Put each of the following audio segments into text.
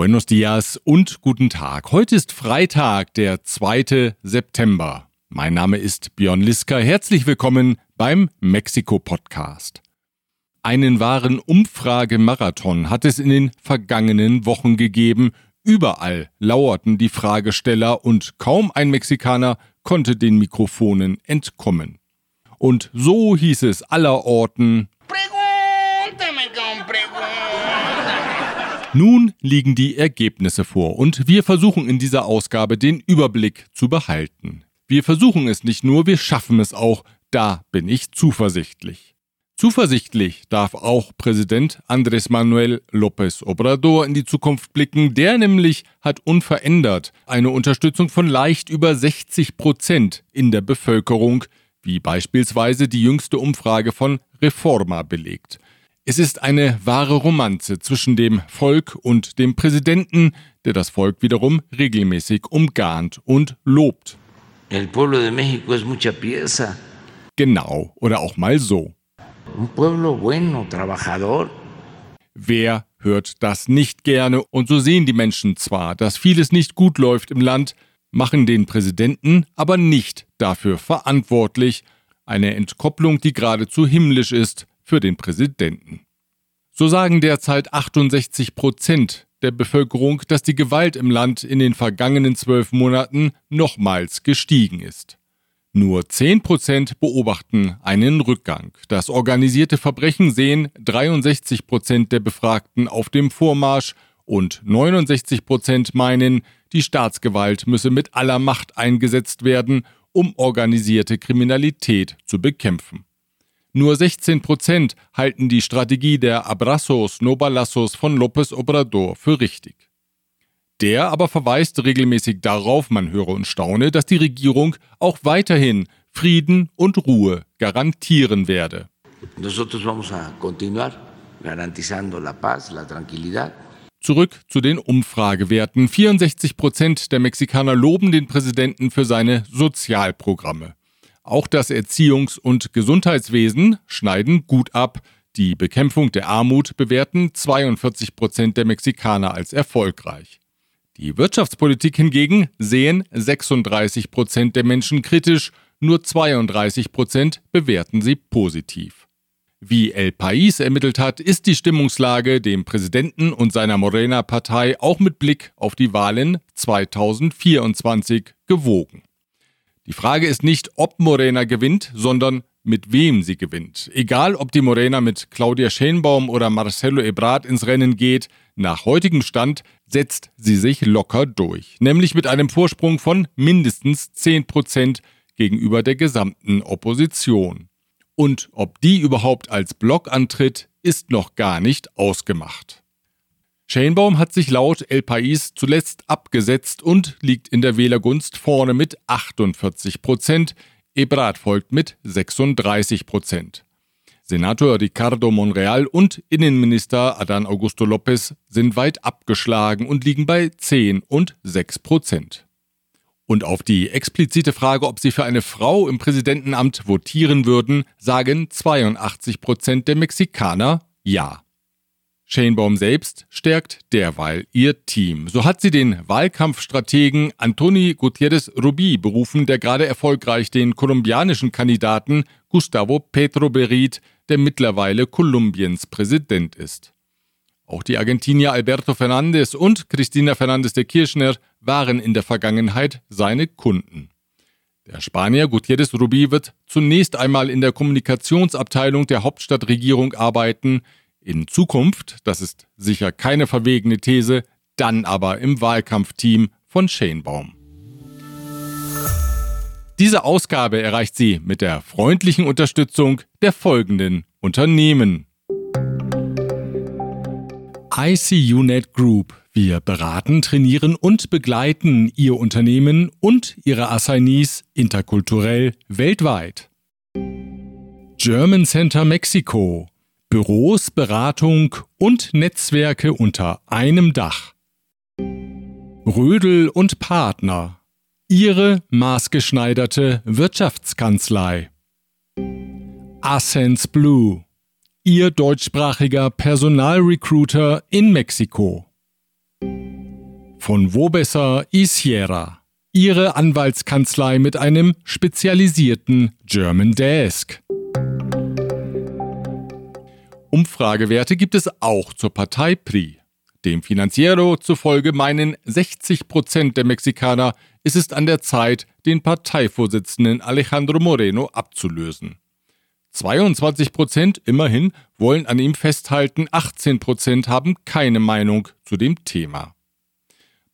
Buenos dias und guten Tag. Heute ist Freitag, der 2. September. Mein Name ist Björn Liska. Herzlich willkommen beim Mexiko-Podcast. Einen wahren Umfragemarathon hat es in den vergangenen Wochen gegeben. Überall lauerten die Fragesteller und kaum ein Mexikaner konnte den Mikrofonen entkommen. Und so hieß es allerorten, Nun liegen die Ergebnisse vor und wir versuchen in dieser Ausgabe den Überblick zu behalten. Wir versuchen es nicht nur, wir schaffen es auch, da bin ich zuversichtlich. Zuversichtlich darf auch Präsident Andrés Manuel López Obrador in die Zukunft blicken. Der nämlich hat unverändert eine Unterstützung von leicht über 60 Prozent in der Bevölkerung, wie beispielsweise die jüngste Umfrage von Reforma belegt. Es ist eine wahre Romanze zwischen dem Volk und dem Präsidenten, der das Volk wiederum regelmäßig umgarnt und lobt. El pueblo de México es mucha pieza. Genau, oder auch mal so. Un pueblo bueno, trabajador. Wer hört das nicht gerne? Und so sehen die Menschen zwar, dass vieles nicht gut läuft im Land, machen den Präsidenten aber nicht dafür verantwortlich. Eine Entkopplung, die geradezu himmlisch ist, für den Präsidenten. So sagen derzeit 68 Prozent der Bevölkerung, dass die Gewalt im Land in den vergangenen zwölf Monaten nochmals gestiegen ist. Nur 10 Prozent beobachten einen Rückgang. Das organisierte Verbrechen sehen 63 Prozent der Befragten auf dem Vormarsch und 69 Prozent meinen, die Staatsgewalt müsse mit aller Macht eingesetzt werden, um organisierte Kriminalität zu bekämpfen. Nur 16 Prozent halten die Strategie der Abrazos no Balazos von López Obrador für richtig. Der aber verweist regelmäßig darauf, man höre und staune, dass die Regierung auch weiterhin Frieden und Ruhe garantieren werde. Nosotros vamos a continuar garantizando la paz, la tranquilidad. Zurück zu den Umfragewerten. 64 Prozent der Mexikaner loben den Präsidenten für seine Sozialprogramme. Auch das Erziehungs- und Gesundheitswesen schneiden gut ab. Die Bekämpfung der Armut bewerten 42 Prozent der Mexikaner als erfolgreich. Die Wirtschaftspolitik hingegen sehen 36 Prozent der Menschen kritisch, nur 32 Prozent bewerten sie positiv. Wie El País ermittelt hat, ist die Stimmungslage dem Präsidenten und seiner Morena-Partei auch mit Blick auf die Wahlen 2024 gewogen. Die Frage ist nicht, ob Morena gewinnt, sondern mit wem sie gewinnt. Egal, ob die Morena mit Claudia Schenbaum oder Marcelo Ebrard ins Rennen geht, nach heutigem Stand setzt sie sich locker durch, nämlich mit einem Vorsprung von mindestens 10 Prozent gegenüber der gesamten Opposition. Und ob die überhaupt als Block antritt, ist noch gar nicht ausgemacht. Schenbaum hat sich laut El País zuletzt abgesetzt und liegt in der Wählergunst vorne mit 48 Prozent. Ebrard folgt mit 36 Prozent. Senator Ricardo Monreal und Innenminister Adán Augusto López sind weit abgeschlagen und liegen bei 10 und 6 Prozent. Und auf die explizite Frage, ob sie für eine Frau im Präsidentenamt votieren würden, sagen 82 Prozent der Mexikaner Ja. Shanebaum selbst stärkt derweil ihr Team. So hat sie den Wahlkampfstrategen Antoni Gutierrez Rubi berufen, der gerade erfolgreich den kolumbianischen Kandidaten Gustavo Petro beriet, der mittlerweile Kolumbiens Präsident ist. Auch die Argentinier Alberto Fernandez und Cristina Fernandez de Kirchner waren in der Vergangenheit seine Kunden. Der Spanier Gutierrez Rubi wird zunächst einmal in der Kommunikationsabteilung der Hauptstadtregierung arbeiten, in Zukunft, das ist sicher keine verwegene These, dann aber im Wahlkampfteam von Shanebaum. Diese Ausgabe erreicht sie mit der freundlichen Unterstützung der folgenden Unternehmen. ICUNet Group. Wir beraten, trainieren und begleiten Ihr Unternehmen und Ihre Assignees interkulturell weltweit. German Center Mexico. Büros, Beratung und Netzwerke unter einem Dach. Rödel und Partner. Ihre maßgeschneiderte Wirtschaftskanzlei. Ascens Blue. Ihr deutschsprachiger Personalrecruiter in Mexiko. Von wo besser Isiera, ihre Anwaltskanzlei mit einem spezialisierten German Desk. Umfragewerte gibt es auch zur Partei PRI. Dem Financiero zufolge meinen 60 Prozent der Mexikaner, es ist an der Zeit, den Parteivorsitzenden Alejandro Moreno abzulösen. 22 Prozent immerhin wollen an ihm festhalten, 18 Prozent haben keine Meinung zu dem Thema.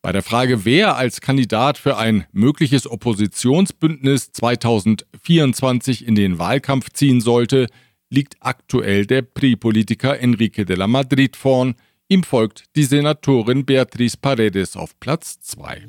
Bei der Frage, wer als Kandidat für ein mögliches Oppositionsbündnis 2024 in den Wahlkampf ziehen sollte, liegt aktuell der PRI-Politiker Enrique de la Madrid vorn, ihm folgt die Senatorin Beatriz Paredes auf Platz 2.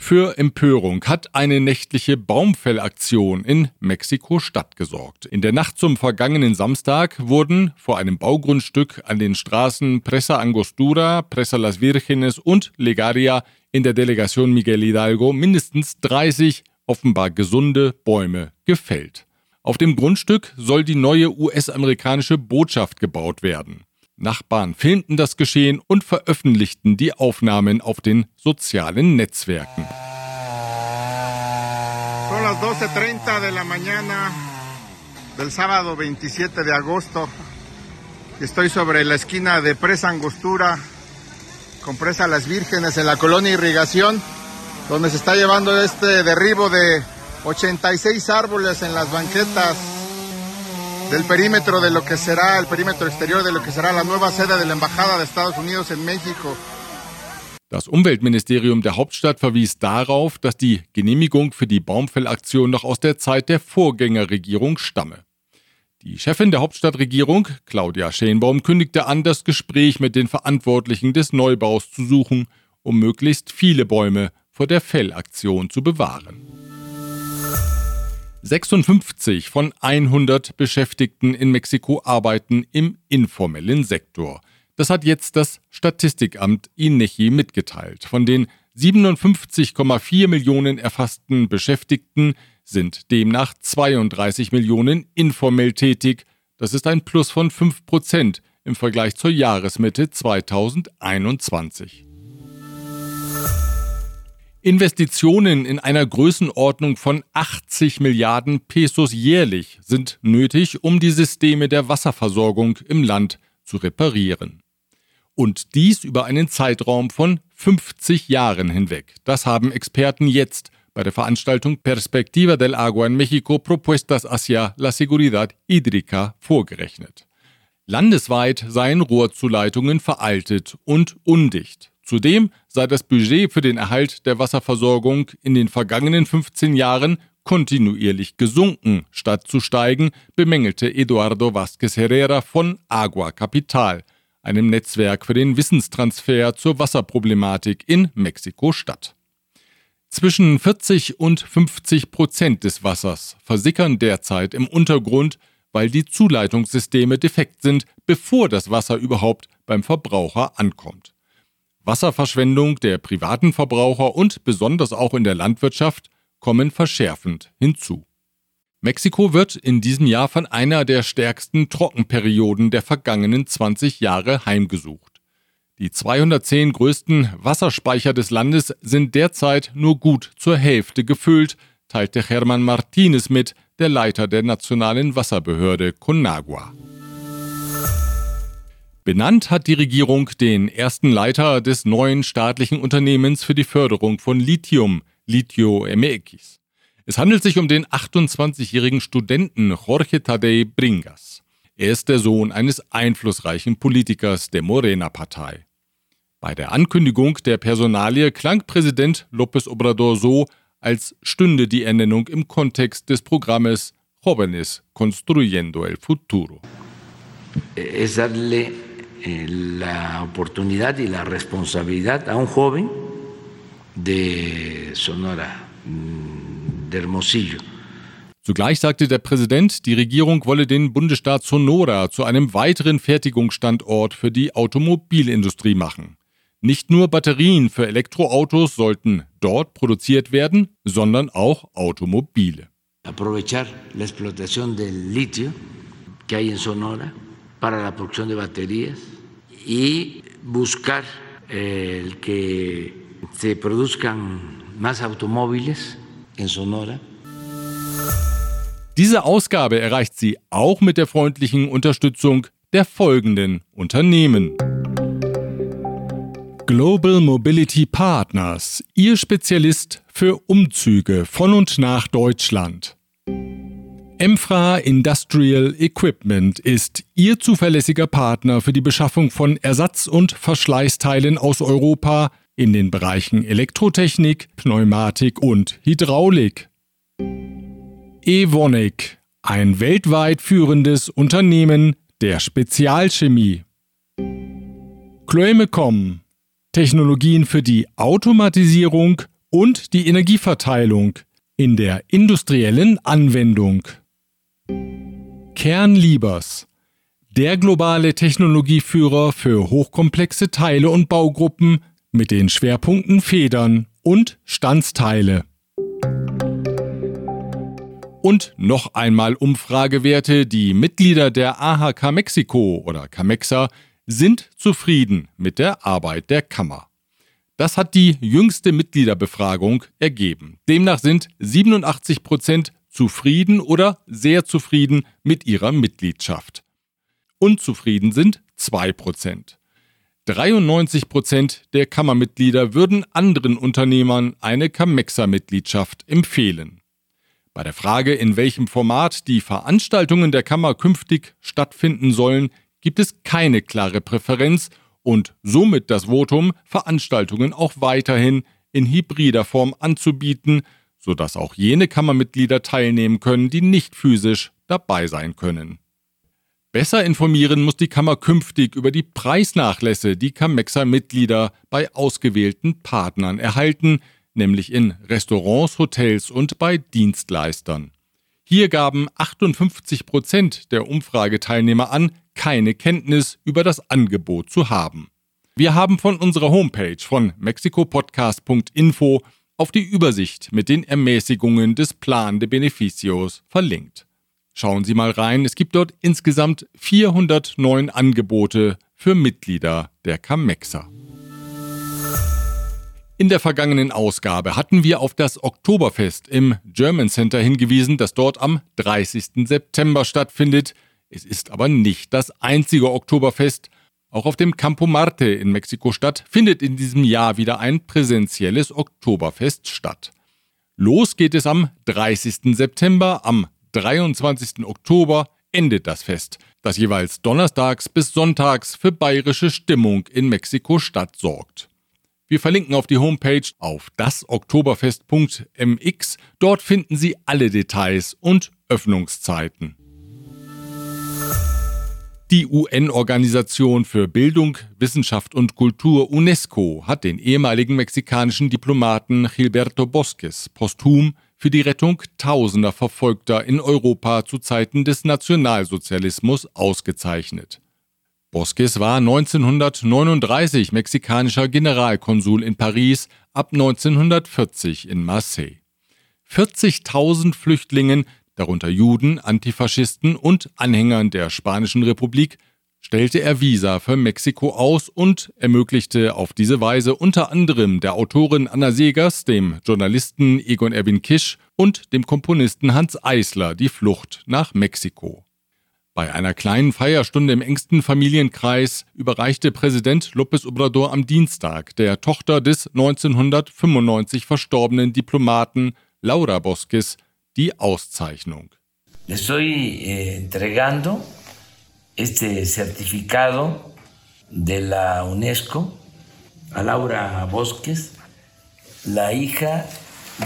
Für Empörung hat eine nächtliche Baumfellaktion in Mexiko-Stadt gesorgt. In der Nacht zum vergangenen Samstag wurden vor einem Baugrundstück an den Straßen Presa Angostura, Presa Las Vírgenes und Legaria in der Delegation Miguel Hidalgo mindestens 30 offenbar gesunde Bäume gefällt. Auf dem Grundstück soll die neue US-amerikanische Botschaft gebaut werden. Nachbarn filmten das Geschehen und veröffentlichten die Aufnahmen auf den sozialen Netzwerken. Son las 12.30 de la mañana del sábado 27 de agosto. Estoy sobre la esquina de Presa Angostura con Presa Las Vírgenes en la colonia Irrigación, donde se está llevando este derribo de 86 árboles en las banquetas del perímetro de lo que será el perímetro exterior de lo que será la nueva sede de la Embajada de Estados Unidos en México. Das Umweltministerium der Hauptstadt verwies darauf, dass die Genehmigung für die Baumfellaktion noch aus der Zeit der Vorgängerregierung stamme. Die Chefin der Hauptstadtregierung, Claudia Schenbaum, kündigte an, das Gespräch mit den Verantwortlichen des Neubaus zu suchen, um möglichst viele Bäume vor der Fellaktion zu bewahren. 56 von 100 Beschäftigten in Mexiko arbeiten im informellen Sektor. Das hat jetzt das Statistikamt INECHI mitgeteilt. Von den 57,4 Millionen erfassten Beschäftigten sind demnach 32 Millionen informell tätig. Das ist ein Plus von 5 Prozent im Vergleich zur Jahresmitte 2021. Investitionen in einer Größenordnung von 80 Milliarden Pesos jährlich sind nötig, um die Systeme der Wasserversorgung im Land zu reparieren. Und dies über einen Zeitraum von 50 Jahren hinweg. Das haben Experten jetzt bei der Veranstaltung Perspectiva del Agua en México Propuestas hacia la Seguridad Hídrica vorgerechnet. Landesweit seien Rohrzuleitungen veraltet und undicht. Zudem sei das Budget für den Erhalt der Wasserversorgung in den vergangenen 15 Jahren kontinuierlich gesunken, statt zu steigen, bemängelte Eduardo Vázquez Herrera von Agua Capital, einem Netzwerk für den Wissenstransfer zur Wasserproblematik in Mexiko-Stadt. Zwischen 40 und 50 Prozent des Wassers versickern derzeit im Untergrund, weil die Zuleitungssysteme defekt sind, bevor das Wasser überhaupt beim Verbraucher ankommt. Wasserverschwendung der privaten Verbraucher und besonders auch in der Landwirtschaft kommen verschärfend hinzu. Mexiko wird in diesem Jahr von einer der stärksten Trockenperioden der vergangenen 20 Jahre heimgesucht. Die 210 größten Wasserspeicher des Landes sind derzeit nur gut zur Hälfte gefüllt, teilte Hermann Martinez mit, der Leiter der nationalen Wasserbehörde Conagua. Benannt hat die Regierung den ersten Leiter des neuen staatlichen Unternehmens für die Förderung von Lithium, Litio MX. Es handelt sich um den 28-jährigen Studenten Jorge Tadei Bringas. Er ist der Sohn eines einflussreichen Politikers der Morena-Partei. Bei der Ankündigung der Personalie klang Präsident López Obrador so, als stünde die Ernennung im Kontext des Programmes Jóvenes Construyendo el Futuro. Es darle eh, la oportunidad y la responsabilidad a un joven de Sonora, mm, de Hermosillo. Zugleich sagte der Präsident, die Regierung wolle den Bundesstaat Sonora zu einem weiteren Fertigungsstandort für die Automobilindustrie machen. Nicht nur Batterien für Elektroautos sollten dort produziert werden, sondern auch Automobile. Aprovechar la explotación del litio que hay en Sonora para la producción de baterías y buscar el que se produzcan más automóviles en Sonora. Diese Ausgabe erreicht sie auch mit der freundlichen Unterstützung der folgenden Unternehmen. Global Mobility Partners, Ihr Spezialist für Umzüge von und nach Deutschland. Emfra Industrial Equipment ist Ihr zuverlässiger Partner für die Beschaffung von Ersatz- und Verschleißteilen aus Europa in den Bereichen Elektrotechnik, Pneumatik und Hydraulik. Evonik, ein weltweit führendes Unternehmen der Spezialchemie. Chloemecom, Technologien für die Automatisierung und die Energieverteilung in der industriellen Anwendung. Kernliebers, der globale Technologieführer für hochkomplexe Teile und Baugruppen mit den Schwerpunkten Federn und Standsteile. Und noch einmal Umfragewerte. Die Mitglieder der AHK Mexiko oder Camexa sind zufrieden mit der Arbeit der Kammer. Das hat die jüngste Mitgliederbefragung ergeben. Demnach sind 87 Prozent zufrieden oder sehr zufrieden mit ihrer Mitgliedschaft. Unzufrieden sind 2 Prozent. 93 Prozent der Kammermitglieder würden anderen Unternehmern eine Camexa-Mitgliedschaft empfehlen. Bei der Frage, in welchem Format die Veranstaltungen der Kammer künftig stattfinden sollen, gibt es keine klare Präferenz und somit das Votum, Veranstaltungen auch weiterhin in hybrider Form anzubieten, sodass auch jene Kammermitglieder teilnehmen können, die nicht physisch dabei sein können. Besser informieren muss die Kammer künftig über die Preisnachlässe, die Camexa-Mitglieder bei ausgewählten Partnern erhalten, nämlich in Restaurants, Hotels und bei Dienstleistern. Hier gaben 58 Prozent der Umfrageteilnehmer an, keine Kenntnis über das Angebot zu haben. Wir haben von unserer Homepage von mexikopodcast.info auf die Übersicht mit den Ermäßigungen des Plan de Beneficios verlinkt. Schauen Sie mal rein, es gibt dort insgesamt 409 Angebote für Mitglieder der Camexa. In der vergangenen Ausgabe hatten wir auf das Oktoberfest im German Center hingewiesen, das dort am 30. September stattfindet. Es ist aber nicht das einzige Oktoberfest. Auch auf dem Campo Marte in Mexiko-Stadt findet in diesem Jahr wieder ein präsentielles Oktoberfest statt. Los geht es am 30. September, am 23. Oktober endet das Fest, das jeweils donnerstags bis sonntags für bayerische Stimmung in Mexiko-Stadt sorgt. Wir verlinken auf die Homepage auf dasoktoberfest.mx. Dort finden Sie alle Details und Öffnungszeiten. Die UN-Organisation für Bildung, Wissenschaft und Kultur UNESCO hat den ehemaligen mexikanischen Diplomaten Gilberto Bosques posthum für die Rettung tausender Verfolgter in Europa zu Zeiten des Nationalsozialismus ausgezeichnet. Bosques war 1939 mexikanischer Generalkonsul in Paris, ab 1940 in Marseille. 40.000 Flüchtlingen, darunter Juden, Antifaschisten und Anhängern der Spanischen Republik, stellte er Visa für Mexiko aus und ermöglichte auf diese Weise unter anderem der Autorin Anna Segers, dem Journalisten Egon Erwin Kisch und dem Komponisten Hans Eisler die Flucht nach Mexiko. Bei einer kleinen Feierstunde im engsten Familienkreis überreichte Präsident López Obrador am Dienstag der Tochter des 1995 verstorbenen Diplomaten Laura Bosques die Auszeichnung. Estoy eh, entregando este certificado de la UNESCO a Laura Bosques, la hija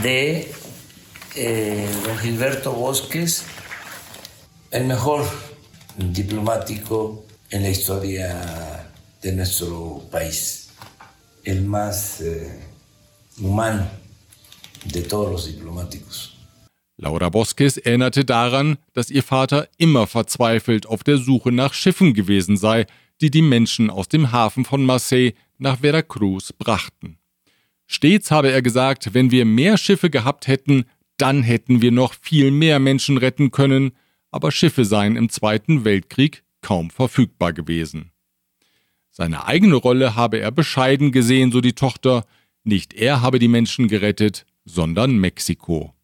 de eh, don Gilberto Bosques, el mejor diplomático en la historia de nuestro país, el más eh, humano de todos los diplomáticos. Laura Bosques erinnerte daran, dass ihr Vater immer verzweifelt auf der Suche nach Schiffen gewesen sei, die die Menschen aus dem Hafen von Marseille nach Veracruz brachten. Stets habe er gesagt, wenn wir mehr Schiffe gehabt hätten, dann hätten wir noch viel mehr Menschen retten können, aber Schiffe seien im Zweiten Weltkrieg kaum verfügbar gewesen. Seine eigene Rolle habe er bescheiden gesehen, so die Tochter. Nicht er habe die Menschen gerettet, sondern Mexiko.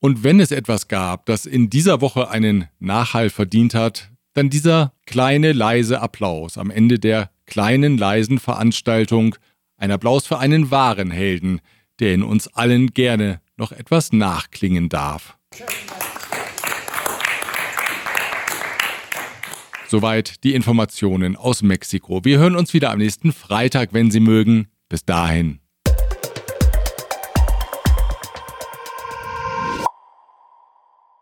Und wenn es etwas gab, das in dieser Woche einen Nachhall verdient hat, dann dieser kleine leise Applaus am Ende der kleinen leisen Veranstaltung, ein Applaus für einen wahren Helden, der in uns allen gerne noch etwas nachklingen darf. Soweit die Informationen aus Mexiko. Wir hören uns wieder am nächsten Freitag, wenn Sie mögen. Bis dahin.